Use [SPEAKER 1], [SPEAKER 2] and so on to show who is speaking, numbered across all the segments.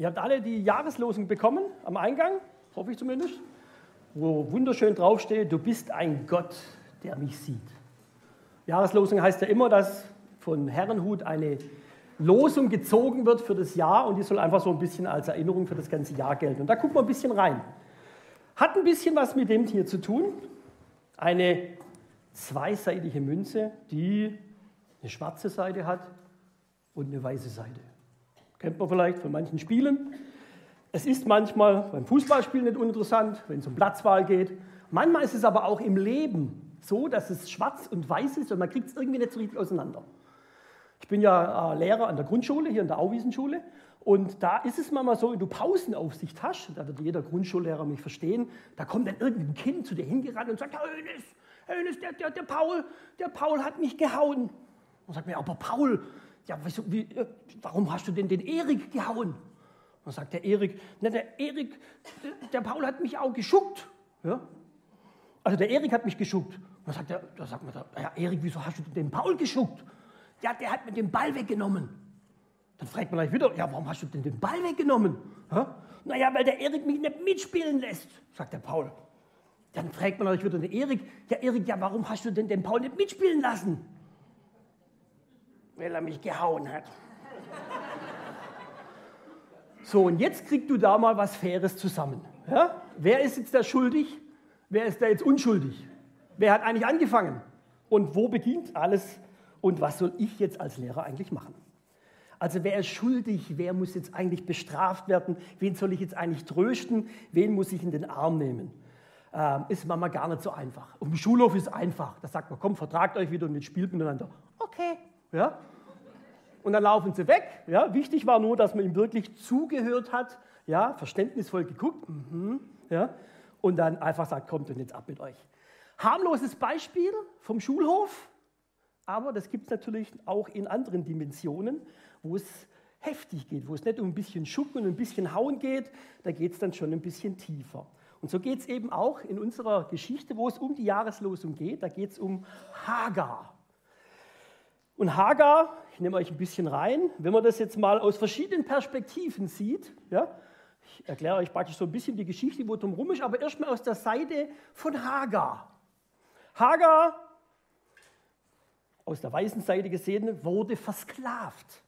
[SPEAKER 1] Ihr habt alle die Jahreslosung bekommen am Eingang, hoffe ich zumindest, wo wunderschön draufsteht, du bist ein Gott, der mich sieht. Jahreslosung heißt ja immer, dass von Herrenhut eine Losung gezogen wird für das Jahr und die soll einfach so ein bisschen als Erinnerung für das ganze Jahr gelten. Und da gucken wir ein bisschen rein. Hat ein bisschen was mit dem hier zu tun. Eine zweiseitige Münze, die eine schwarze Seite hat und eine weiße Seite. Kennt man vielleicht von manchen Spielen. Es ist manchmal beim Fußballspielen nicht uninteressant, wenn es um Platzwahl geht. Manchmal ist es aber auch im Leben so, dass es schwarz und weiß ist und man kriegt es irgendwie nicht so richtig auseinander. Ich bin ja äh, Lehrer an der Grundschule, hier in der Auwiesenschule. Und da ist es manchmal so, wenn du Pausenaufsicht hast, da wird jeder Grundschullehrer mich verstehen, da kommt dann irgendein Kind zu dir hingerannt und sagt, Herr Hönes, Hönes, der, der, der, Paul, der Paul hat mich gehauen. Und sagt mir, aber Paul, ja, wieso, wie, äh, warum hast du denn den Erik gehauen? Dann sagt der Erik, na, der Erik, der, der Paul hat mich auch geschuckt. Ja? Also der Erik hat mich geschuckt. Dann sagt, der, da sagt man, ja, Erik, wieso hast du den Paul geschuckt? Ja, der hat mir den Ball weggenommen. Dann fragt man gleich wieder, ja, warum hast du denn den Ball weggenommen? Ja? Naja, weil der Erik mich nicht mitspielen lässt, sagt der Paul. Dann fragt man euch wieder den Erik, ja Erik, ja, warum hast du denn den Paul nicht mitspielen lassen? Weil er mich gehauen hat. So, und jetzt kriegst du da mal was Faires zusammen. Ja? Wer ist jetzt da schuldig? Wer ist da jetzt unschuldig? Wer hat eigentlich angefangen? Und wo beginnt alles? Und was soll ich jetzt als Lehrer eigentlich machen? Also wer ist schuldig? Wer muss jetzt eigentlich bestraft werden? Wen soll ich jetzt eigentlich trösten? Wen muss ich in den Arm nehmen? Ähm, ist manchmal gar nicht so einfach. Auf dem Schulhof ist es einfach. Da sagt man, komm, vertragt euch wieder und jetzt spielt miteinander. Okay. Ja? Und dann laufen sie weg. Ja, wichtig war nur, dass man ihm wirklich zugehört hat, ja, verständnisvoll geguckt mhm, ja, und dann einfach sagt, kommt und jetzt ab mit euch. Harmloses Beispiel vom Schulhof, aber das gibt es natürlich auch in anderen Dimensionen, wo es heftig geht, wo es nicht um ein bisschen Schucken und ein bisschen Hauen geht, da geht es dann schon ein bisschen tiefer. Und so geht es eben auch in unserer Geschichte, wo es um die Jahreslosung geht, da geht es um Hagar. Und Hagar, ich nehme euch ein bisschen rein, wenn man das jetzt mal aus verschiedenen Perspektiven sieht, ja, ich erkläre euch praktisch so ein bisschen die Geschichte, wo drum rum ist, aber erstmal aus der Seite von Hagar. Hagar, aus der weißen Seite gesehen, wurde versklavt.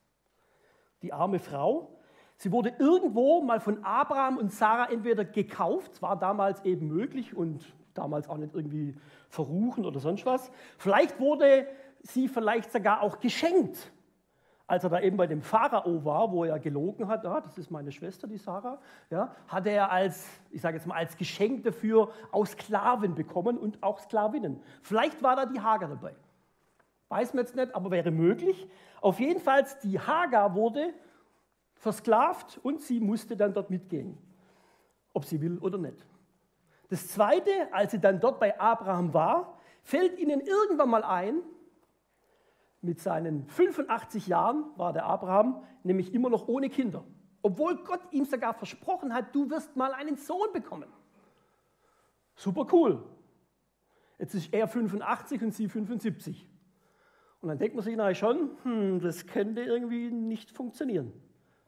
[SPEAKER 1] Die arme Frau. Sie wurde irgendwo mal von Abraham und Sarah entweder gekauft, war damals eben möglich und damals auch nicht irgendwie verruchen oder sonst was. Vielleicht wurde sie vielleicht sogar auch geschenkt. Als er da eben bei dem Pharao war, wo er gelogen hat, ja, das ist meine Schwester, die Sarah, ja, hat er als, ich sage jetzt mal, als Geschenk dafür auch Sklaven bekommen und auch Sklavinnen. Vielleicht war da die Hagar dabei. Weiß man jetzt nicht, aber wäre möglich. Auf jeden Fall, die Hagar wurde versklavt und sie musste dann dort mitgehen, ob sie will oder nicht. Das Zweite, als sie dann dort bei Abraham war, fällt ihnen irgendwann mal ein, mit seinen 85 Jahren war der Abraham nämlich immer noch ohne Kinder. Obwohl Gott ihm sogar versprochen hat, du wirst mal einen Sohn bekommen. Super cool. Jetzt ist er 85 und sie 75. Und dann denkt man sich nachher schon, hm, das könnte irgendwie nicht funktionieren.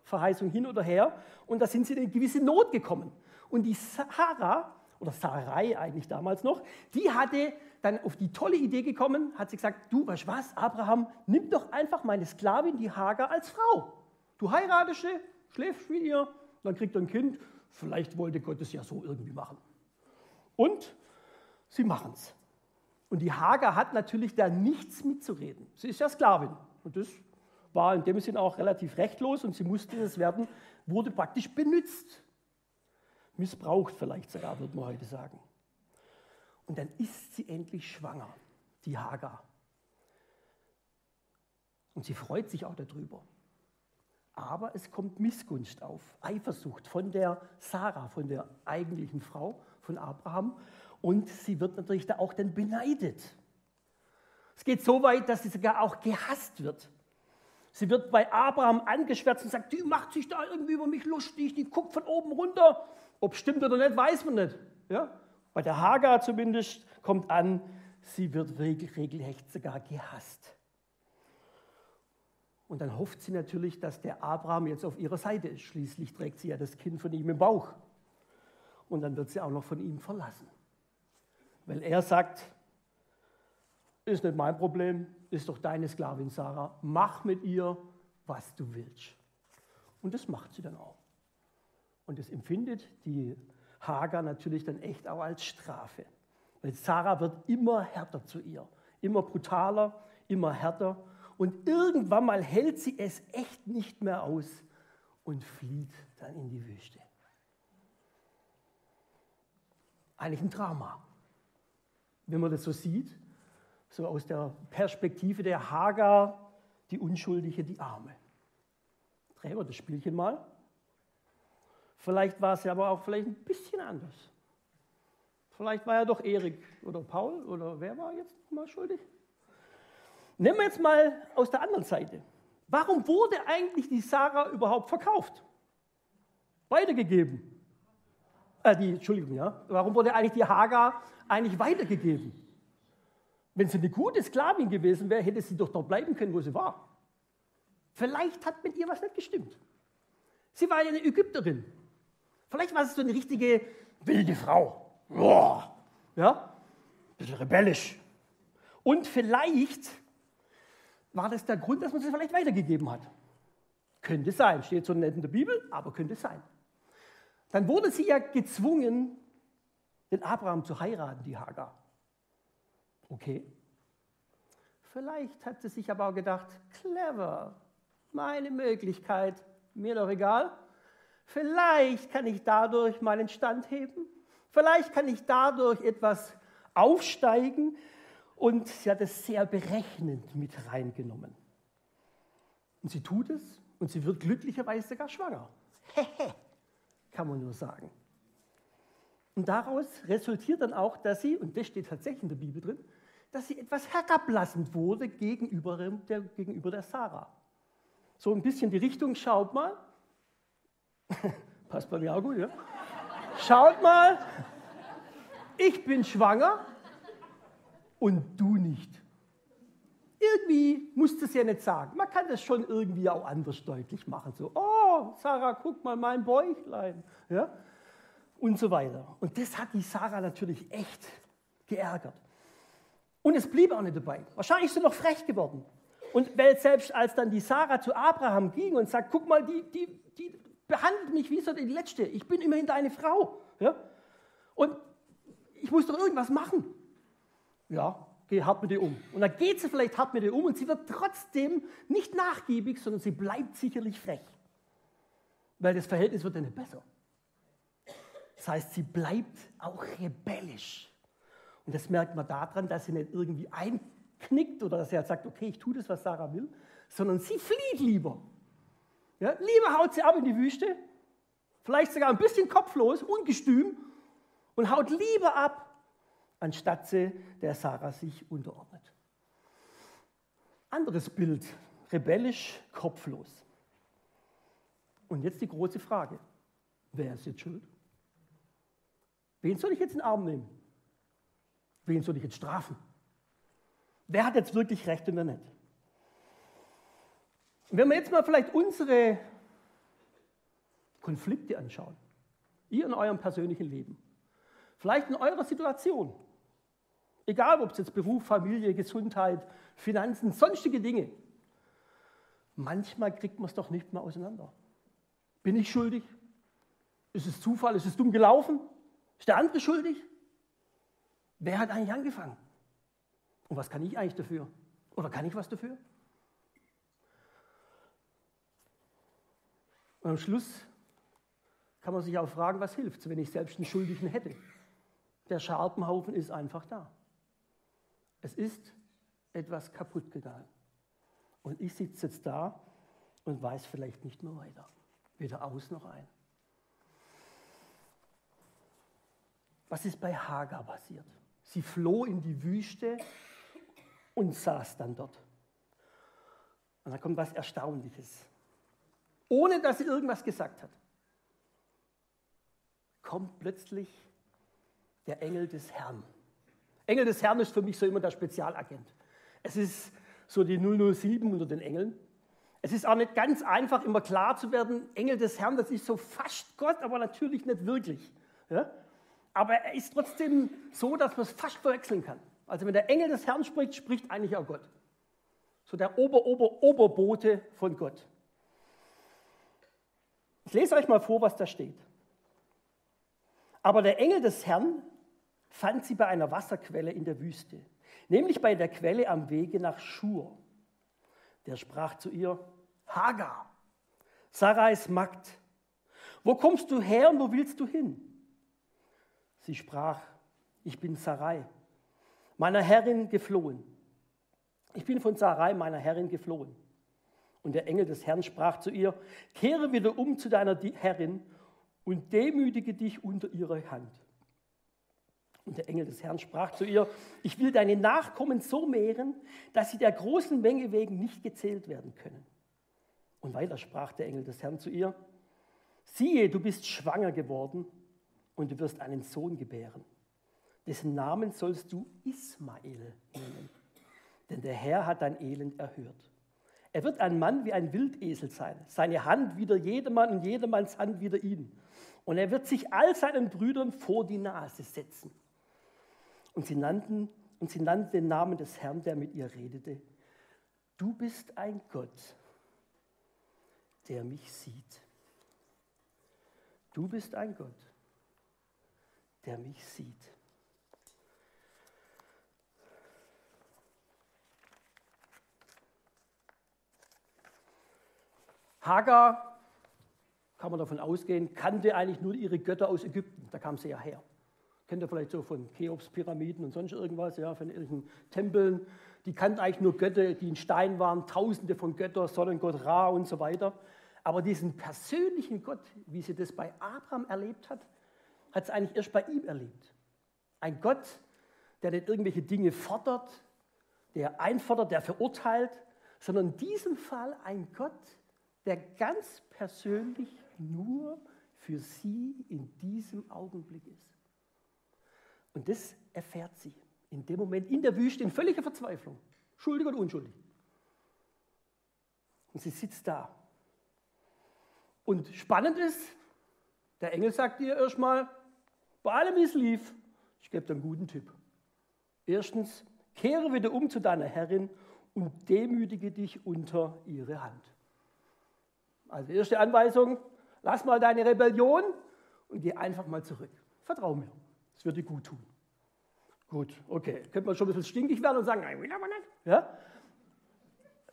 [SPEAKER 1] Verheißung hin oder her. Und da sind sie in eine gewisse Not gekommen. Und die Sarah, oder Sarai eigentlich damals noch, die hatte dann auf die tolle Idee gekommen, hat sie gesagt, du, weißt was, Abraham, nimm doch einfach meine Sklavin, die Hagar, als Frau. Du heiratest sie, schläfst mit ihr, dann kriegt er ein Kind. Vielleicht wollte Gott es ja so irgendwie machen. Und sie machen es. Und die Hagar hat natürlich da nichts mitzureden. Sie ist ja Sklavin. Und das war in dem Sinn auch relativ rechtlos und sie musste das werden, wurde praktisch benutzt. Missbraucht vielleicht sogar, würde man heute sagen. Und dann ist sie endlich schwanger, die Hagar. Und sie freut sich auch darüber. Aber es kommt Missgunst auf, Eifersucht von der Sarah, von der eigentlichen Frau von Abraham. Und sie wird natürlich da auch dann beneidet. Es geht so weit, dass sie sogar auch gehasst wird. Sie wird bei Abraham angeschwärzt und sagt, die macht sich da irgendwie über mich lustig, die guckt von oben runter. Ob stimmt oder nicht, weiß man nicht. Ja? Bei der Hagar zumindest kommt an, sie wird regelrecht sogar gehasst. Und dann hofft sie natürlich, dass der Abraham jetzt auf ihrer Seite ist. Schließlich trägt sie ja das Kind von ihm im Bauch. Und dann wird sie auch noch von ihm verlassen. Weil er sagt, ist nicht mein Problem, ist doch deine Sklavin Sarah. Mach mit ihr, was du willst. Und das macht sie dann auch. Und das empfindet die Hagar natürlich dann echt auch als Strafe. Weil Sarah wird immer härter zu ihr, immer brutaler, immer härter. Und irgendwann mal hält sie es echt nicht mehr aus und flieht dann in die Wüste. Eigentlich ein Drama, wenn man das so sieht, so aus der Perspektive der Hagar, die Unschuldige, die Arme. Drehen wir das Spielchen mal. Vielleicht war es ja aber auch vielleicht ein bisschen anders. Vielleicht war ja doch Erik oder Paul oder wer war jetzt mal schuldig? Nehmen wir jetzt mal aus der anderen Seite. Warum wurde eigentlich die Sarah überhaupt verkauft? Weitergegeben. Äh, die, Entschuldigung, ja. Warum wurde eigentlich die Hagar eigentlich weitergegeben? Wenn sie eine gute Sklavin gewesen wäre, hätte sie doch dort bleiben können, wo sie war. Vielleicht hat mit ihr was nicht gestimmt. Sie war ja eine Ägypterin. Vielleicht war es so eine richtige wilde Frau. Boah. Ja, ein bisschen rebellisch. Und vielleicht war das der Grund, dass man sie vielleicht weitergegeben hat. Könnte sein, steht so nett in der Bibel, aber könnte sein. Dann wurde sie ja gezwungen, den Abraham zu heiraten, die Hagar. Okay. Vielleicht hat sie sich aber auch gedacht, clever, meine Möglichkeit, mir doch egal. Vielleicht kann ich dadurch meinen Stand heben. Vielleicht kann ich dadurch etwas aufsteigen. Und sie hat es sehr berechnend mit reingenommen. Und sie tut es und sie wird glücklicherweise sogar schwanger. Hehe, kann man nur sagen. Und daraus resultiert dann auch, dass sie, und das steht tatsächlich in der Bibel drin, dass sie etwas herablassend wurde gegenüber der, gegenüber der Sarah. So ein bisschen die Richtung, schaut mal. Passt bei mir auch gut, ja? Schaut mal, ich bin schwanger und du nicht. Irgendwie musst du es ja nicht sagen. Man kann das schon irgendwie auch anders deutlich machen. So, oh, Sarah, guck mal mein Bäuchlein. Ja? Und so weiter. Und das hat die Sarah natürlich echt geärgert. Und es blieb auch nicht dabei. Wahrscheinlich ist sie noch frech geworden. Und selbst als dann die Sarah zu Abraham ging und sagt, guck mal, die, die, die behandelt mich wie so die Letzte. Ich bin immerhin deine Frau. Ja? Und ich muss doch irgendwas machen. Ja, geh hart mit ihr um. Und dann geht sie vielleicht hart mit ihr um und sie wird trotzdem nicht nachgiebig, sondern sie bleibt sicherlich frech. Weil das Verhältnis wird ja nicht besser. Das heißt, sie bleibt auch rebellisch. Und das merkt man daran, dass sie nicht irgendwie einknickt oder dass sie halt sagt, okay, ich tue das, was Sarah will, sondern sie flieht lieber. Ja, lieber haut sie ab in die Wüste, vielleicht sogar ein bisschen kopflos, ungestüm und haut lieber ab, anstatt sie der Sarah sich unterordnet. Anderes Bild, rebellisch, kopflos. Und jetzt die große Frage, wer ist jetzt schuld? Wen soll ich jetzt in den Arm nehmen? Wen soll ich jetzt strafen? Wer hat jetzt wirklich Recht und wer nicht? Wenn wir jetzt mal vielleicht unsere Konflikte anschauen, ihr in eurem persönlichen Leben, vielleicht in eurer Situation, egal ob es jetzt Beruf, Familie, Gesundheit, Finanzen, sonstige Dinge, manchmal kriegt man es doch nicht mehr auseinander. Bin ich schuldig? Ist es Zufall? Ist es dumm gelaufen? Ist der andere schuldig? Wer hat eigentlich angefangen? Und was kann ich eigentlich dafür? Oder kann ich was dafür? Und am Schluss kann man sich auch fragen, was hilft, wenn ich selbst einen Schuldigen hätte. Der Scherbenhaufen ist einfach da. Es ist etwas kaputt gegangen. Und ich sitze jetzt da und weiß vielleicht nicht mehr weiter. Weder aus noch ein. Was ist bei Hagar passiert? Sie floh in die Wüste und saß dann dort. Und da kommt was Erstaunliches. Ohne dass sie irgendwas gesagt hat, kommt plötzlich der Engel des Herrn. Engel des Herrn ist für mich so immer der Spezialagent. Es ist so die 007 unter den Engeln. Es ist auch nicht ganz einfach, immer klar zu werden, Engel des Herrn, das ist so fast Gott, aber natürlich nicht wirklich. Ja? Aber er ist trotzdem so, dass man es fast verwechseln kann. Also wenn der Engel des Herrn spricht, spricht eigentlich auch Gott. So der Ober, Ober, Oberbote von Gott. Ich lese euch mal vor, was da steht. Aber der Engel des Herrn fand sie bei einer Wasserquelle in der Wüste, nämlich bei der Quelle am Wege nach Schur. Der sprach zu ihr, Hagar, Sarais Magd, wo kommst du her und wo willst du hin? Sie sprach, ich bin Sarai, meiner Herrin geflohen. Ich bin von Sarai, meiner Herrin, geflohen. Und der Engel des Herrn sprach zu ihr, kehre wieder um zu deiner Herrin und demütige dich unter ihre Hand. Und der Engel des Herrn sprach zu ihr, ich will deine Nachkommen so mehren, dass sie der großen Menge wegen nicht gezählt werden können. Und weiter sprach der Engel des Herrn zu ihr, siehe, du bist schwanger geworden und du wirst einen Sohn gebären. Dessen Namen sollst du Ismael nennen, denn der Herr hat dein Elend erhört. Er wird ein Mann wie ein Wildesel sein, seine Hand wieder jedermann und jedermanns Hand wieder ihn. Und er wird sich all seinen Brüdern vor die Nase setzen. Und sie nannten, und sie nannten den Namen des Herrn, der mit ihr redete. Du bist ein Gott, der mich sieht. Du bist ein Gott, der mich sieht. Hagar, kann man davon ausgehen, kannte eigentlich nur ihre Götter aus Ägypten. Da kam sie ja her. Kennt ihr vielleicht so von Cheops Pyramiden und sonst irgendwas, ja, von irgendwelchen Tempeln. Die kannten eigentlich nur Götter, die in Stein waren, tausende von Göttern, Sonnengott Ra und so weiter. Aber diesen persönlichen Gott, wie sie das bei Abraham erlebt hat, hat sie eigentlich erst bei ihm erlebt. Ein Gott, der nicht irgendwelche Dinge fordert, der einfordert, der verurteilt, sondern in diesem Fall ein Gott, der ganz persönlich nur für sie in diesem Augenblick ist. Und das erfährt sie in dem Moment in der Wüste in völliger Verzweiflung, schuldig und unschuldig. Und sie sitzt da. Und spannend ist, der Engel sagt ihr erstmal, bei allem, wie es lief, ich gebe dir einen guten Tipp. Erstens, kehre wieder um zu deiner Herrin und demütige dich unter ihre Hand. Also erste Anweisung, lass mal deine Rebellion und geh einfach mal zurück. Vertrau mir, es wird dir gut tun. Gut, okay. Könnte man schon ein bisschen stinkig werden und sagen, nein, will aber nicht. Ja?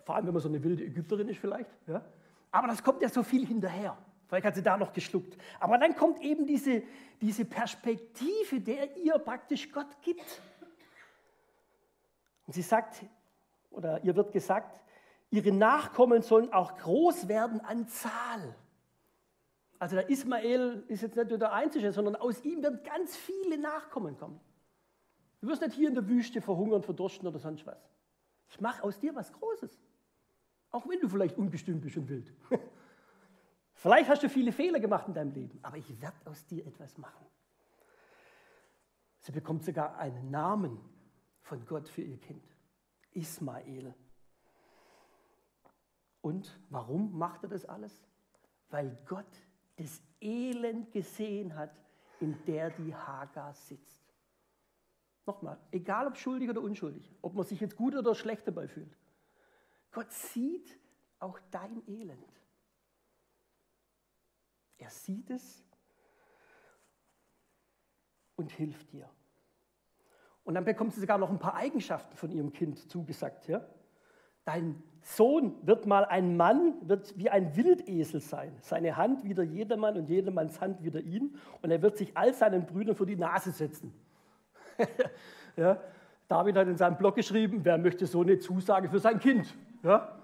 [SPEAKER 1] Vor allem, wenn man so eine wilde Ägypterin ist vielleicht. Ja? Aber das kommt ja so viel hinterher. Vielleicht hat sie da noch geschluckt. Aber dann kommt eben diese, diese Perspektive, der ihr praktisch Gott gibt. Und sie sagt, oder ihr wird gesagt, ihre Nachkommen sollen auch groß werden an Zahl. Also der Ismael ist jetzt nicht nur der Einzige, sondern aus ihm werden ganz viele Nachkommen kommen. Du wirst nicht hier in der Wüste verhungern, verdursten oder sonst was. Ich mache aus dir was Großes. Auch wenn du vielleicht unbestimmt bist und wild. vielleicht hast du viele Fehler gemacht in deinem Leben, aber ich werde aus dir etwas machen. Sie bekommt sogar einen Namen von Gott für ihr Kind. Ismael. Und warum macht er das alles? Weil Gott das Elend gesehen hat, in der die Hagar sitzt. Nochmal, egal ob schuldig oder unschuldig, ob man sich jetzt gut oder schlecht dabei fühlt. Gott sieht auch dein Elend. Er sieht es und hilft dir. Und dann bekommt sie sogar noch ein paar Eigenschaften von ihrem Kind zugesagt. Ja? Dein Sohn wird mal ein Mann, wird wie ein Wildesel sein. Seine Hand wieder jedermann und jedermanns Hand wieder ihn. Und er wird sich all seinen Brüdern vor die Nase setzen. ja, David hat in seinem Blog geschrieben, wer möchte so eine Zusage für sein Kind? Ja,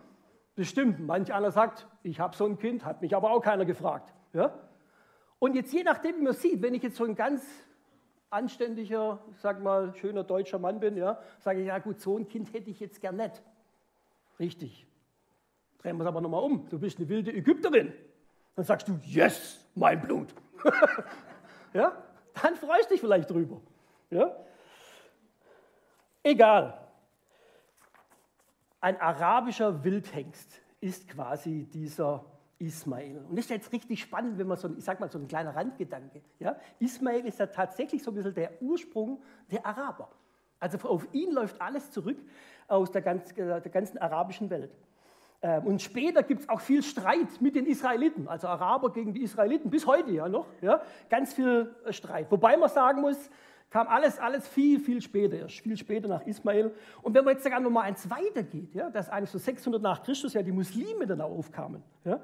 [SPEAKER 1] bestimmt. Manch einer sagt, ich habe so ein Kind, hat mich aber auch keiner gefragt. Ja? Und jetzt je nachdem, wie man sieht, wenn ich jetzt so ein ganz anständiger, sag mal, schöner deutscher Mann bin, ja, sage ich, ja gut, so ein Kind hätte ich jetzt gern nicht. Richtig. Drehen wir es aber nochmal um. Du bist eine wilde Ägypterin. Dann sagst du, yes, mein Blut. ja? Dann freust du dich vielleicht drüber. Ja? Egal. Ein arabischer Wildhengst ist quasi dieser Ismael. Und das ist jetzt richtig spannend, wenn man so, ich sag mal, so ein kleiner Randgedanke. Ja? Ismael ist ja tatsächlich so ein bisschen der Ursprung der Araber. Also auf ihn läuft alles zurück aus der, ganz, der ganzen arabischen Welt. Ähm, und später gibt es auch viel Streit mit den Israeliten, also Araber gegen die Israeliten, bis heute ja noch. Ja? Ganz viel äh, Streit. Wobei man sagen muss, kam alles, alles viel, viel später, erst viel später nach Ismael. Und wenn man jetzt sogar noch mal eins weitergeht, ja, dass eigentlich so 600 nach Christus ja die Muslime dann aufkamen, ja,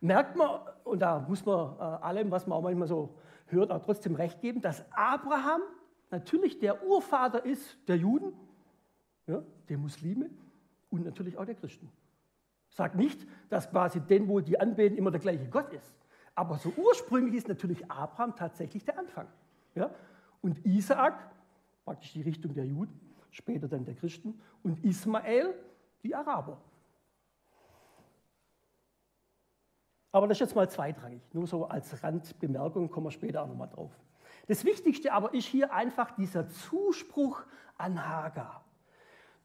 [SPEAKER 1] merkt man, und da muss man äh, allem, was man auch manchmal so hört, auch trotzdem recht geben, dass Abraham natürlich der Urvater ist der Juden, ja, der Muslime und natürlich auch der Christen. Sagt nicht, dass quasi den, wo die anbeten, immer der gleiche Gott ist. Aber so ursprünglich ist natürlich Abraham tatsächlich der Anfang. Ja? Und Isaak, praktisch die Richtung der Juden, später dann der Christen, und Ismael, die Araber. Aber das ist jetzt mal zweitrangig, nur so als Randbemerkung, kommen wir später auch nochmal drauf. Das Wichtigste aber ist hier einfach dieser Zuspruch an Hagar.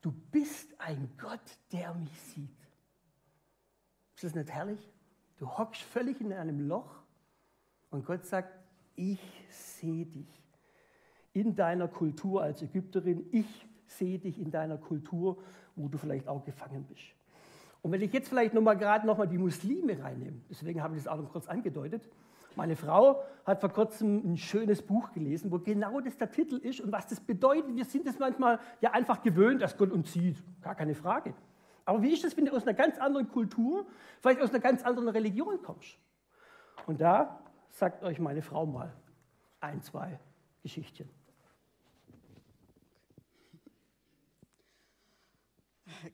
[SPEAKER 1] Du bist ein Gott, der mich sieht. Ist das nicht herrlich? Du hockst völlig in einem Loch und Gott sagt, ich sehe dich in deiner Kultur als Ägypterin, ich sehe dich in deiner Kultur, wo du vielleicht auch gefangen bist. Und wenn ich jetzt vielleicht noch mal gerade noch mal die Muslime reinnehme, deswegen habe ich das auch noch kurz angedeutet. Meine Frau hat vor kurzem ein schönes Buch gelesen, wo genau das der Titel ist und was das bedeutet. Wir sind es manchmal ja einfach gewöhnt, dass Gott uns sieht, gar keine Frage. Aber wie ist das, wenn du aus einer ganz anderen Kultur, vielleicht aus einer ganz anderen Religion kommst? Und da sagt euch meine Frau mal ein, zwei Geschichtchen.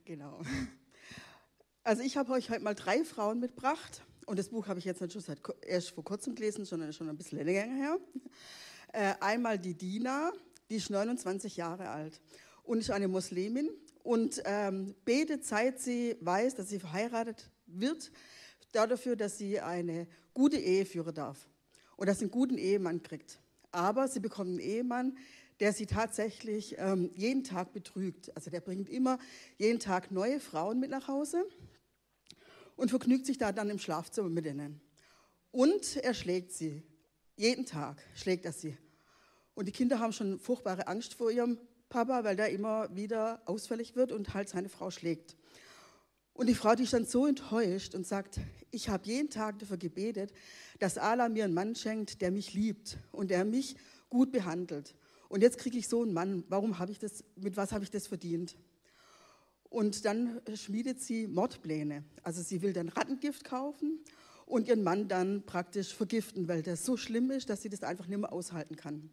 [SPEAKER 2] Genau. Also ich habe euch heute mal drei Frauen mitgebracht. Und das Buch habe ich jetzt schon seit, erst vor kurzem gelesen, sondern schon ein bisschen länger her. Äh, einmal die Dina, die ist 29 Jahre alt und ist eine Muslimin und ähm, betet, seit sie weiß, dass sie verheiratet wird, dafür, dass sie eine gute Ehe führen darf und dass sie einen guten Ehemann kriegt. Aber sie bekommt einen Ehemann, der sie tatsächlich ähm, jeden Tag betrügt. Also der bringt immer jeden Tag neue Frauen mit nach Hause und vergnügt sich da dann im Schlafzimmer mit ihnen. Und er schlägt sie. Jeden Tag schlägt er sie. Und die Kinder haben schon furchtbare Angst vor ihrem Papa, weil der immer wieder ausfällig wird und halt seine Frau schlägt. Und die Frau, die ist dann so enttäuscht und sagt, ich habe jeden Tag dafür gebetet, dass Allah mir einen Mann schenkt, der mich liebt und der mich gut behandelt. Und jetzt kriege ich so einen Mann. Warum habe ich das, mit was habe ich das verdient? Und dann schmiedet sie Mordpläne. Also sie will dann Rattengift kaufen und ihren Mann dann praktisch vergiften, weil das so schlimm ist, dass sie das einfach nicht mehr aushalten kann.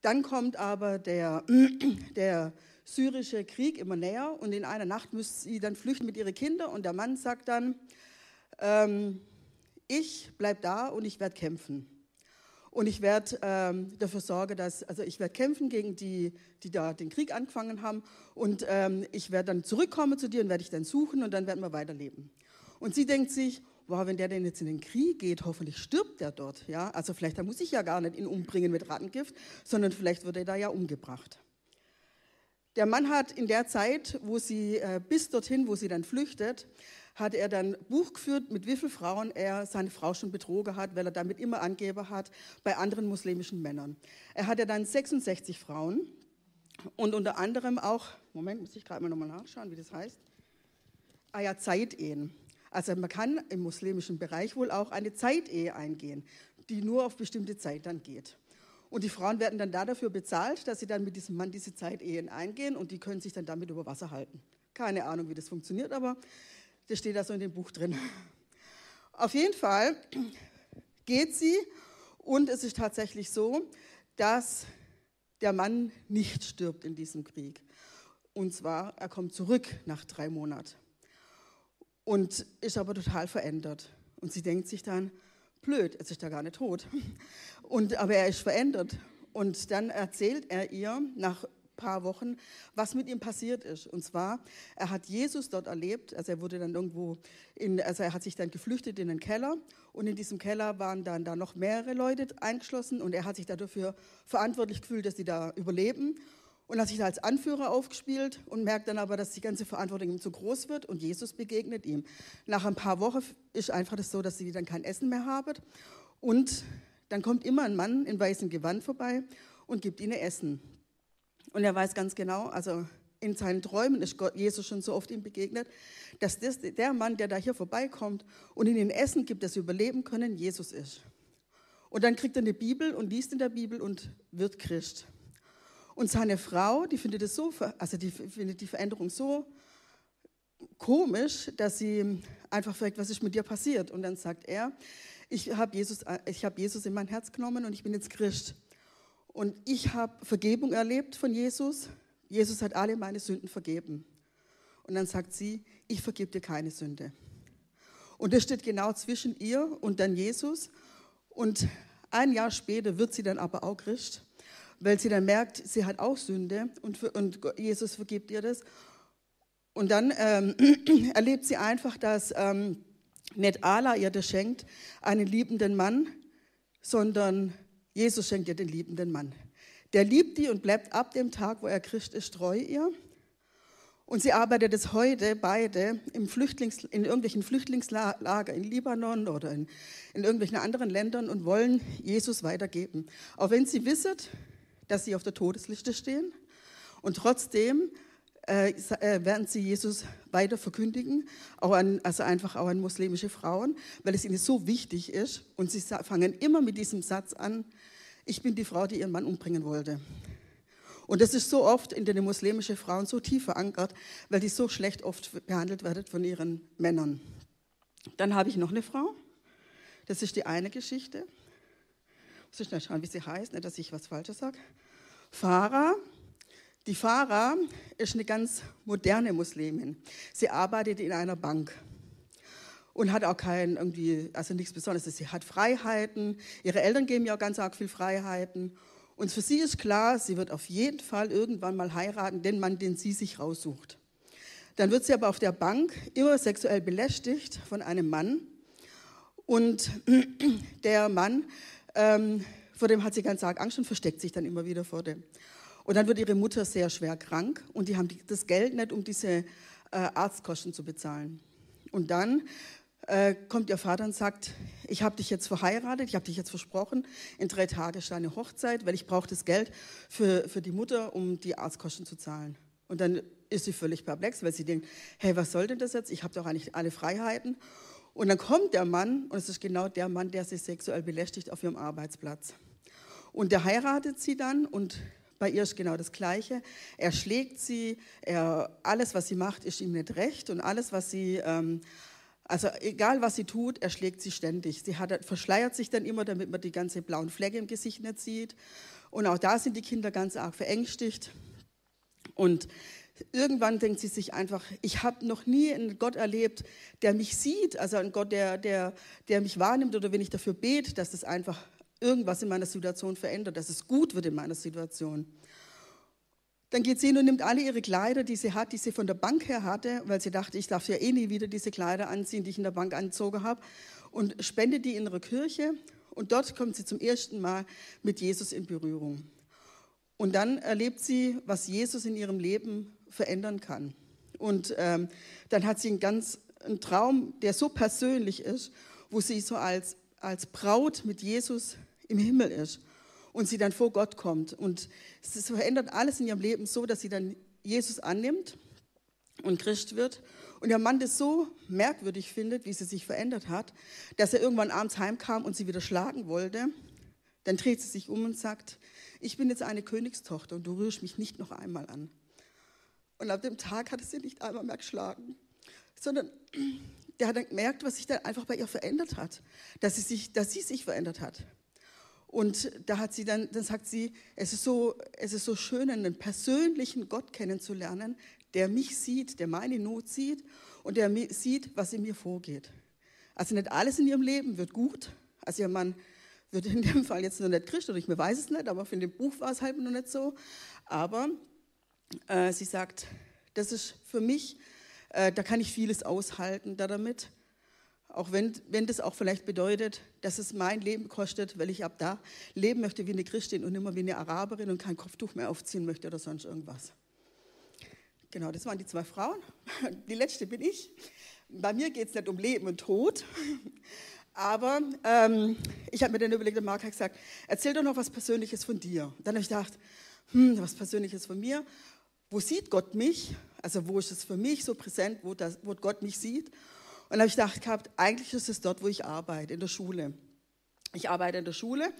[SPEAKER 2] Dann kommt aber der, der syrische Krieg immer näher und in einer Nacht müsste sie dann flüchten mit ihren Kindern und der Mann sagt dann, ähm, ich bleibe da und ich werde kämpfen. Und ich werde ähm, dafür sorgen, dass, also ich werde kämpfen gegen die, die da den Krieg angefangen haben. Und ähm, ich werde dann zurückkommen zu dir und werde ich dann suchen und dann werden wir weiterleben. Und sie denkt sich, wow, wenn der denn jetzt in den Krieg geht, hoffentlich stirbt der dort. Ja? Also vielleicht, da muss ich ja gar nicht ihn umbringen mit Rattengift, sondern vielleicht wird er da ja umgebracht. Der Mann hat in der Zeit, wo sie, äh, bis dorthin, wo sie dann flüchtet, hat er dann Buch geführt, mit wie vielen Frauen er seine Frau schon betrogen hat, weil er damit immer Angeber hat bei anderen muslimischen Männern. Er hatte dann 66 Frauen und unter anderem auch, Moment, muss ich gerade mal nochmal nachschauen, wie das heißt. Ah ja, Zeitehen. Also man kann im muslimischen Bereich wohl auch eine Zeitehe eingehen, die nur auf bestimmte Zeit dann geht. Und die Frauen werden dann da dafür bezahlt, dass sie dann mit diesem Mann diese Zeitehen eingehen und die können sich dann damit über Wasser halten. Keine Ahnung, wie das funktioniert, aber das steht da so in dem Buch drin. Auf jeden Fall geht sie und es ist tatsächlich so, dass der Mann nicht stirbt in diesem Krieg. Und zwar, er kommt zurück nach drei Monaten und ist aber total verändert. Und sie denkt sich dann, blöd, jetzt ist er gar nicht tot. Und, aber er ist verändert. Und dann erzählt er ihr nach paar Wochen, was mit ihm passiert ist. Und zwar, er hat Jesus dort erlebt, also er wurde dann irgendwo, in, also er hat sich dann geflüchtet in den Keller und in diesem Keller waren dann da noch mehrere Leute eingeschlossen und er hat sich dafür verantwortlich gefühlt, dass sie da überleben. und hat sich da als Anführer aufgespielt und merkt dann aber, dass die ganze Verantwortung ihm zu groß wird und Jesus begegnet ihm. Nach ein paar Wochen ist einfach das so, dass sie dann kein Essen mehr haben und dann kommt immer ein Mann in weißem Gewand vorbei und gibt ihnen Essen. Und er weiß ganz genau, also in seinen Träumen ist Gott, Jesus schon so oft ihm begegnet, dass das, der Mann, der da hier vorbeikommt und ihnen Essen gibt, das sie überleben können, Jesus ist. Und dann kriegt er eine Bibel und liest in der Bibel und wird Christ. Und seine Frau, die findet es so, also die findet die Veränderung so komisch, dass sie einfach fragt, was ist mit dir passiert? Und dann sagt er, ich habe Jesus, hab Jesus in mein Herz genommen und ich bin jetzt Christ. Und ich habe Vergebung erlebt von Jesus. Jesus hat alle meine Sünden vergeben. Und dann sagt sie, ich vergebe dir keine Sünde. Und das steht genau zwischen ihr und dann Jesus. Und ein Jahr später wird sie dann aber auch Christ weil sie dann merkt, sie hat auch Sünde und, und Jesus vergibt ihr das. Und dann ähm, erlebt sie einfach, dass ähm, nicht Allah ihr das schenkt, einen liebenden Mann, sondern Jesus schenkt ihr den liebenden Mann. Der liebt die und bleibt ab dem Tag, wo er Christ ist, treu ihr. Und sie arbeitet es heute beide im Flüchtlings, in irgendwelchen Flüchtlingslager in Libanon oder in, in irgendwelchen anderen Ländern und wollen Jesus weitergeben. Auch wenn sie wissen, dass sie auf der Todesliste stehen. Und trotzdem äh, äh, werden sie Jesus weiter verkündigen, auch an, also einfach auch an muslimische Frauen, weil es ihnen so wichtig ist. Und sie fangen immer mit diesem Satz an, ich bin die Frau, die ihren Mann umbringen wollte. Und das ist so oft in den muslimischen Frauen so tief verankert, weil die so schlecht oft behandelt werden von ihren Männern. Dann habe ich noch eine Frau. Das ist die eine Geschichte. Muss ich schnell schauen, wie sie heißt, nicht, dass ich was Falsches sage. Farah. Die Farah ist eine ganz moderne Muslimin. Sie arbeitet in einer Bank und hat auch kein irgendwie, also nichts Besonderes. Sie hat Freiheiten. Ihre Eltern geben ihr auch ganz arg viel Freiheiten. Und für sie ist klar, sie wird auf jeden Fall irgendwann mal heiraten, den Mann, den sie sich raussucht. Dann wird sie aber auf der Bank immer sexuell belästigt von einem Mann. Und der Mann ähm, vor dem hat sie ganz arg Angst und versteckt sich dann immer wieder vor dem. Und dann wird ihre Mutter sehr schwer krank und die haben das Geld nicht, um diese äh, Arztkosten zu bezahlen. Und dann äh, kommt ihr Vater und sagt, ich habe dich jetzt verheiratet, ich habe dich jetzt versprochen, in drei Tagen ist deine Hochzeit, weil ich brauche das Geld für, für die Mutter, um die Arztkosten zu zahlen. Und dann ist sie völlig perplex, weil sie denkt, hey, was soll denn das jetzt? Ich habe doch eigentlich alle Freiheiten. Und dann kommt der Mann, und es ist genau der Mann, der sie sexuell belästigt auf ihrem Arbeitsplatz. Und der heiratet sie dann und bei ihr ist genau das Gleiche. Er schlägt sie, er, alles, was sie macht, ist ihm nicht recht und alles, was sie, ähm, also egal was sie tut, er schlägt sie ständig. Sie hat, verschleiert sich dann immer, damit man die ganze blauen Flecke im Gesicht nicht sieht. Und auch da sind die Kinder ganz arg verängstigt. Und irgendwann denkt sie sich einfach, ich habe noch nie einen Gott erlebt, der mich sieht, also einen Gott, der, der, der mich wahrnimmt oder wenn ich dafür bete, dass das einfach irgendwas in meiner Situation verändert, dass es gut wird in meiner Situation. Dann geht sie hin und nimmt alle ihre Kleider, die sie hat, die sie von der Bank her hatte, weil sie dachte, ich darf ja eh nie wieder diese Kleider anziehen, die ich in der Bank angezogen habe, und spendet die in ihre Kirche. Und dort kommt sie zum ersten Mal mit Jesus in Berührung. Und dann erlebt sie, was Jesus in ihrem Leben verändern kann. Und ähm, dann hat sie einen ganz einen Traum, der so persönlich ist, wo sie so als, als Braut mit Jesus im Himmel ist und sie dann vor Gott kommt. Und es verändert alles in ihrem Leben so, dass sie dann Jesus annimmt und Christ wird. Und der Mann das so merkwürdig findet, wie sie sich verändert hat, dass er irgendwann abends heimkam und sie wieder schlagen wollte. Dann dreht sie sich um und sagt, ich bin jetzt eine Königstochter und du rührst mich nicht noch einmal an. Und ab dem Tag hat er sie nicht einmal mehr geschlagen, sondern der hat dann gemerkt, was sich dann einfach bei ihr verändert hat, dass sie sich, dass sie sich verändert hat. Und da hat sie dann, dann sagt sie, es ist so, es ist so schön, einen persönlichen Gott kennenzulernen, der mich sieht, der meine Not sieht und der sieht, was in mir vorgeht. Also nicht alles in ihrem Leben wird gut. Also ihr Mann wird in dem Fall jetzt noch nicht Christ oder ich mir weiß es nicht, aber für den Buch war es halt noch nicht so. Aber äh, sie sagt, das ist für mich, äh, da kann ich vieles aushalten da damit. Auch wenn, wenn das auch vielleicht bedeutet, dass es mein Leben kostet, weil ich ab da leben möchte wie eine Christin und immer wie eine Araberin und kein Kopftuch mehr aufziehen möchte oder sonst irgendwas. Genau, das waren die zwei Frauen. Die letzte bin ich. Bei mir geht es nicht um Leben und Tod, aber ähm, ich habe mir dann überlegt, der Marc hat gesagt, erzähl doch noch was Persönliches von dir. Dann habe ich gedacht, hm, was Persönliches von mir. Wo sieht Gott mich? Also wo ist es für mich so präsent, wo, das, wo Gott mich sieht? Und habe ich gedacht gehabt, eigentlich ist es dort, wo ich arbeite, in der Schule. Ich arbeite in der Schule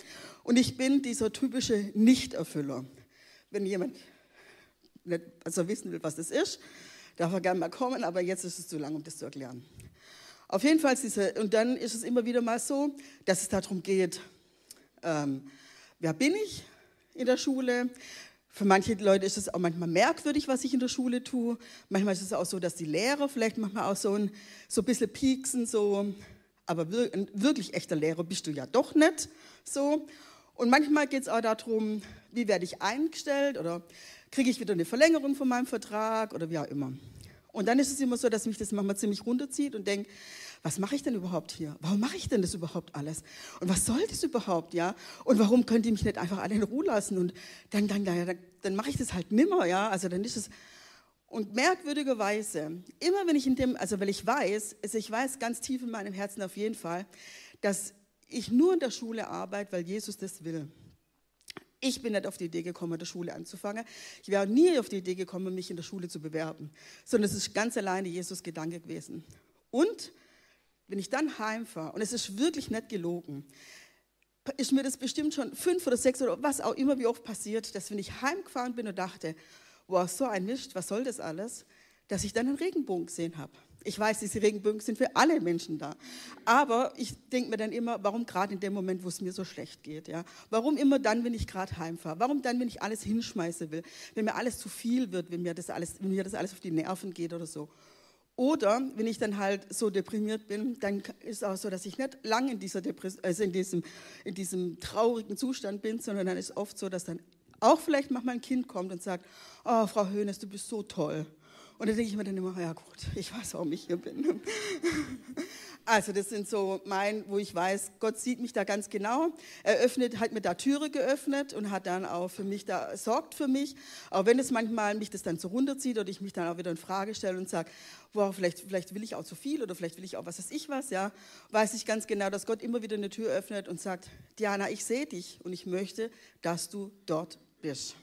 [SPEAKER 2] und ich bin dieser typische Nichterfüller. Wenn jemand nicht also wissen will, was das ist, darf er gerne mal kommen, aber jetzt ist es zu lang, um das zu erklären. Auf jeden Fall, diese, und dann ist es immer wieder mal so, dass es darum geht, ähm, wer bin ich in der Schule? Für manche Leute ist es auch manchmal merkwürdig, was ich in der Schule tue. Manchmal ist es auch so, dass die Lehrer vielleicht manchmal auch so ein, so ein bisschen pieksen, so, aber ein wirklich echter Lehrer bist du ja doch nicht. So. Und manchmal geht es auch darum, wie werde ich eingestellt oder kriege ich wieder eine Verlängerung von meinem Vertrag oder wie auch immer. Und dann ist es immer so, dass mich das manchmal ziemlich runterzieht und denke, was mache ich denn überhaupt hier? Warum mache ich denn das überhaupt alles? Und was soll das überhaupt, ja? Und warum könnt ihr mich nicht einfach alle in Ruhe lassen? Und dann, dann, dann, dann mache ich das halt nimmer, ja? Also dann ist es, und merkwürdigerweise, immer wenn ich in dem, also weil ich weiß, also ich weiß ganz tief in meinem Herzen auf jeden Fall, dass ich nur in der Schule arbeite, weil Jesus das will. Ich bin nicht auf die Idee gekommen, in der Schule anzufangen. Ich wäre nie auf die Idee gekommen, mich in der Schule zu bewerben, sondern es ist ganz alleine Jesus Gedanke gewesen. Und wenn ich dann heimfahre, und es ist wirklich nicht gelogen, ist mir das bestimmt schon fünf oder sechs oder was auch immer wie oft passiert, dass wenn ich heimgefahren bin und dachte, wow, so ein Mist, was soll das alles, dass ich dann einen Regenbogen gesehen habe. Ich weiß, diese Regenbögen sind für alle Menschen da. Aber ich denke mir dann immer, warum gerade in dem Moment, wo es mir so schlecht geht? Ja? Warum immer dann, wenn ich gerade heimfahre? Warum dann, wenn ich alles hinschmeißen will? Wenn mir alles zu viel wird, wenn mir das alles, wenn mir das alles auf die Nerven geht oder so. Oder wenn ich dann halt so deprimiert bin, dann ist es auch so, dass ich nicht lange in, also in, diesem, in diesem traurigen Zustand bin, sondern dann ist es oft so, dass dann auch vielleicht manchmal ein Kind kommt und sagt, oh, Frau Höhnes, du bist so toll. Und dann denke ich mir dann immer, ja gut, ich weiß, warum ich hier bin. Also das sind so mein, wo ich weiß, Gott sieht mich da ganz genau. Er öffnet, hat mir da Türe geöffnet und hat dann auch für mich da, sorgt für mich. Auch wenn es manchmal mich das dann so runterzieht oder ich mich dann auch wieder in Frage stelle und sage, boah, vielleicht, vielleicht will ich auch zu viel oder vielleicht will ich auch was weiß ich was, ja, weiß ich ganz genau, dass Gott immer wieder eine Tür öffnet und sagt, Diana, ich sehe dich und ich möchte, dass du dort bist.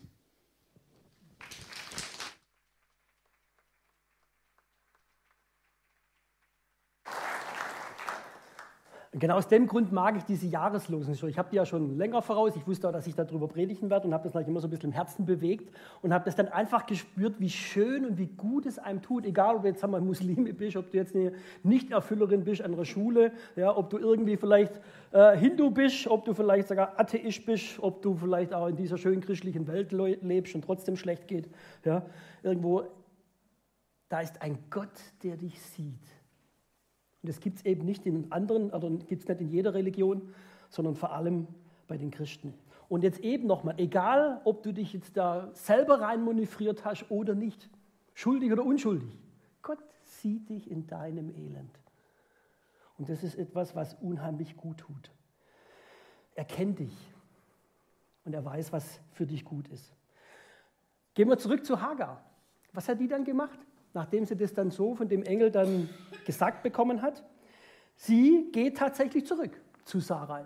[SPEAKER 1] Genau aus dem Grund mag ich diese Jahreslosen. Ich habe die ja schon länger voraus. Ich wusste auch, dass ich darüber predigen werde und habe das gleich immer so ein bisschen im Herzen bewegt und habe das dann einfach gespürt, wie schön und wie gut es einem tut. Egal, ob du jetzt einmal Muslime bist, ob du jetzt eine Nichterfüllerin bist an der Schule, ja, ob du irgendwie vielleicht äh, Hindu bist, ob du vielleicht sogar Atheist bist, ob du vielleicht auch in dieser schönen christlichen Welt lebst und trotzdem schlecht geht. Ja, irgendwo, da ist ein Gott, der dich sieht und das gibt es eben nicht in anderen, oder gibt es nicht in jeder Religion, sondern vor allem bei den Christen. Und jetzt eben nochmal, egal ob du dich jetzt da selber reinmanövriert hast oder nicht, schuldig oder unschuldig, Gott sieht dich in deinem Elend. Und das ist etwas, was unheimlich gut tut. Er kennt dich und er weiß, was für dich gut ist. Gehen wir zurück zu Hagar. Was hat die dann gemacht? Nachdem sie das dann so von dem Engel dann gesagt bekommen hat, sie geht tatsächlich zurück zu Sarai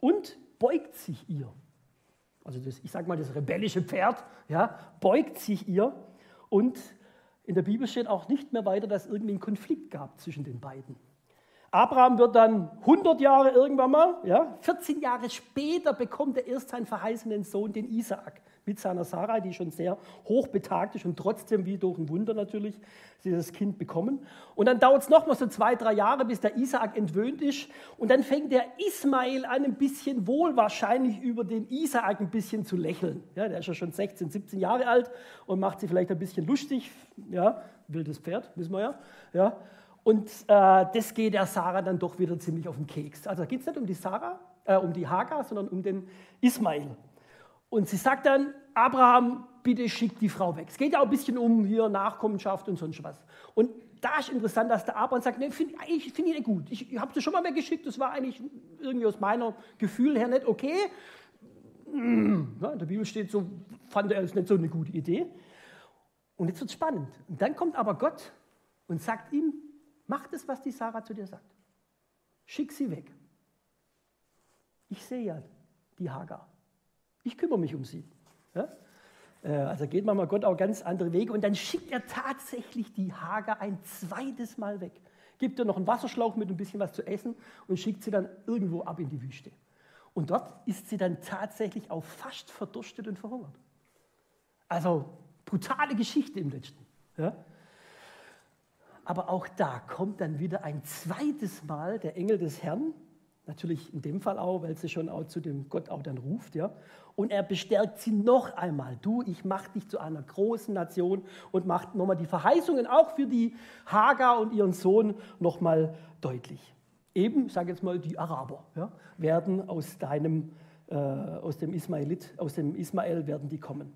[SPEAKER 1] und beugt sich ihr. Also das, ich sage mal, das rebellische Pferd ja, beugt sich ihr und in der Bibel steht auch nicht mehr weiter, dass es irgendwie einen Konflikt gab zwischen den beiden. Abraham wird dann 100 Jahre irgendwann mal, ja, 14 Jahre später bekommt er erst seinen verheißenen Sohn, den Isaak mit seiner Sarah, die schon sehr hoch betagt ist und trotzdem wie durch ein Wunder natürlich dieses Kind bekommen. Und dann dauert es nochmal so zwei, drei Jahre, bis der Isaak entwöhnt ist. Und dann fängt der Ismael an, ein bisschen wohl wahrscheinlich über den Isaak ein bisschen zu lächeln. Ja, der ist ja schon 16, 17 Jahre alt und macht sich vielleicht ein bisschen lustig. Ja, wildes Pferd, wissen wir ja. ja. Und äh, das geht der Sarah dann doch wieder ziemlich auf den Keks. Also da geht es nicht um die Sarah, äh, um die Hagar, sondern um den Ismael. Und sie sagt dann, Abraham, bitte schick die Frau weg. Es geht ja auch ein bisschen um hier Nachkommenschaft und sonst was. Und da ist interessant, dass der Abraham sagt, nee, find, ich finde ihn nicht gut. Ich, ich habe es schon mal weggeschickt, das war eigentlich irgendwie aus meiner Gefühl her nicht okay. Ja, in der Bibel steht so, fand er es nicht so eine gute Idee. Und jetzt wird es spannend. Und dann kommt aber Gott und sagt ihm, mach das, was die Sarah zu dir sagt. Schick sie weg. Ich sehe ja die Hagar. Ich kümmere mich um sie. Ja? Äh, also geht man mal Gott auch ganz andere Wege. Und dann schickt er tatsächlich die Hager ein zweites Mal weg. Gibt ihr noch einen Wasserschlauch mit ein bisschen was zu essen und schickt sie dann irgendwo ab in die Wüste. Und dort ist sie dann tatsächlich auch fast verdurstet und verhungert. Also brutale Geschichte im letzten. Ja? Aber auch da kommt dann wieder ein zweites Mal der Engel des Herrn Natürlich in dem Fall auch, weil sie schon auch zu dem Gott auch dann ruft, ja. Und er bestärkt sie noch einmal. Du, ich mache dich zu einer großen Nation und macht nochmal die Verheißungen auch für die Hagar und ihren Sohn nochmal deutlich. Eben, ich sage jetzt mal, die Araber ja, werden aus deinem, äh, aus dem Ismailit, aus dem Ismael werden die kommen.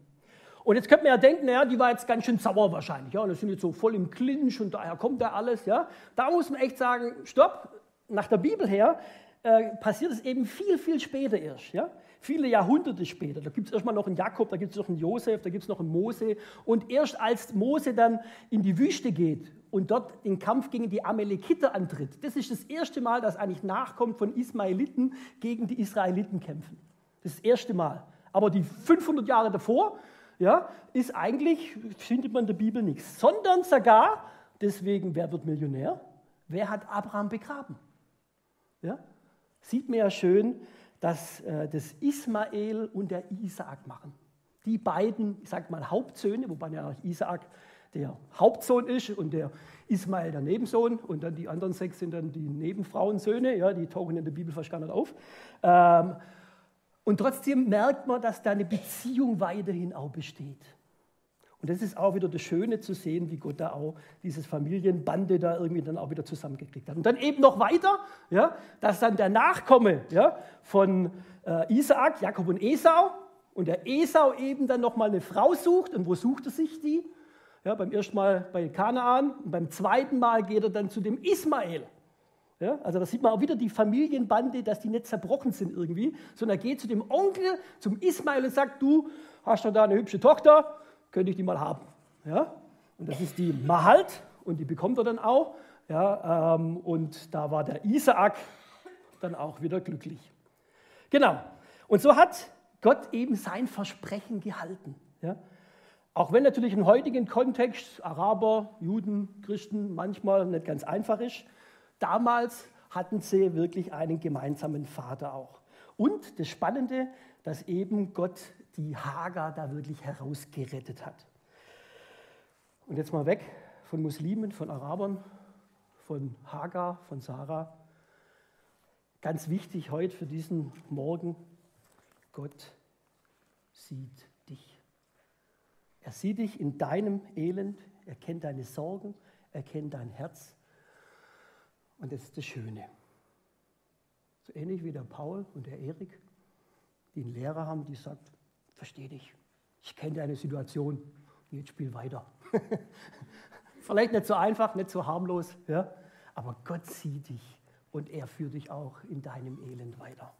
[SPEAKER 1] Und jetzt könnte man ja denken, naja, die war jetzt ganz schön sauer wahrscheinlich. Ja, und das sind jetzt so voll im Clinch und daher kommt da alles. Ja. Da muss man echt sagen, stopp, nach der Bibel her äh, passiert es eben viel, viel später erst. Ja? Viele Jahrhunderte später. Da gibt es erstmal noch einen Jakob, da gibt es noch einen Josef, da gibt es noch einen Mose. Und erst als Mose dann in die Wüste geht und dort den Kampf gegen die Amalekiter antritt, das ist das erste Mal, dass eigentlich Nachkommen von Ismaeliten gegen die Israeliten kämpfen. Das ist das erste Mal. Aber die 500 Jahre davor ja, ist eigentlich, findet man in der Bibel nichts. Sondern sogar, deswegen, wer wird Millionär? Wer hat Abraham begraben? Ja? Sieht man ja schön, dass äh, das Ismael und der Isaak machen. Die beiden, ich sage mal, Hauptsöhne, wobei ja Isaak der Hauptsohn ist und der Ismael der Nebensohn und dann die anderen sechs sind dann die Nebenfrauensöhne, ja, die tauchen in der Bibel fast gar nicht auf. Ähm, und trotzdem merkt man, dass da eine Beziehung weiterhin auch besteht. Und das ist auch wieder das Schöne zu sehen, wie Gott da auch dieses Familienbande da irgendwie dann auch wieder zusammengekriegt hat. Und dann eben noch weiter, ja, dass dann der Nachkomme ja, von äh, Isaak, Jakob und Esau, und der Esau eben dann nochmal eine Frau sucht. Und wo sucht er sich die? Ja, beim ersten Mal bei Kanaan und beim zweiten Mal geht er dann zu dem Ismael. Ja, also da sieht man auch wieder die Familienbande, dass die nicht zerbrochen sind irgendwie, sondern er geht zu dem Onkel, zum Ismael und sagt, du hast doch da eine hübsche Tochter, könnte ich die mal haben. Ja? Und das ist die Mahalt und die bekommt er dann auch. Ja, ähm, und da war der Isaak dann auch wieder glücklich. Genau. Und so hat Gott eben sein Versprechen gehalten. Ja? Auch wenn natürlich im heutigen Kontext Araber, Juden, Christen manchmal nicht ganz einfach ist, damals hatten sie wirklich einen gemeinsamen Vater auch. Und das Spannende, dass eben Gott die Hagar da wirklich herausgerettet hat. Und jetzt mal weg von Muslimen, von Arabern, von Hagar, von Sarah. Ganz wichtig heute für diesen Morgen, Gott sieht dich. Er sieht dich in deinem Elend, er kennt deine Sorgen, er kennt dein Herz. Und das ist das Schöne. So ähnlich wie der Paul und der Erik, die einen Lehrer haben, die sagt, verstehe dich. Ich kenne deine Situation. Jetzt spiel weiter. Vielleicht nicht so einfach, nicht so harmlos, ja? aber Gott sieht dich und er führt dich auch in deinem Elend weiter.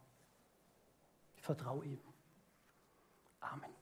[SPEAKER 1] Vertraue ihm. Amen.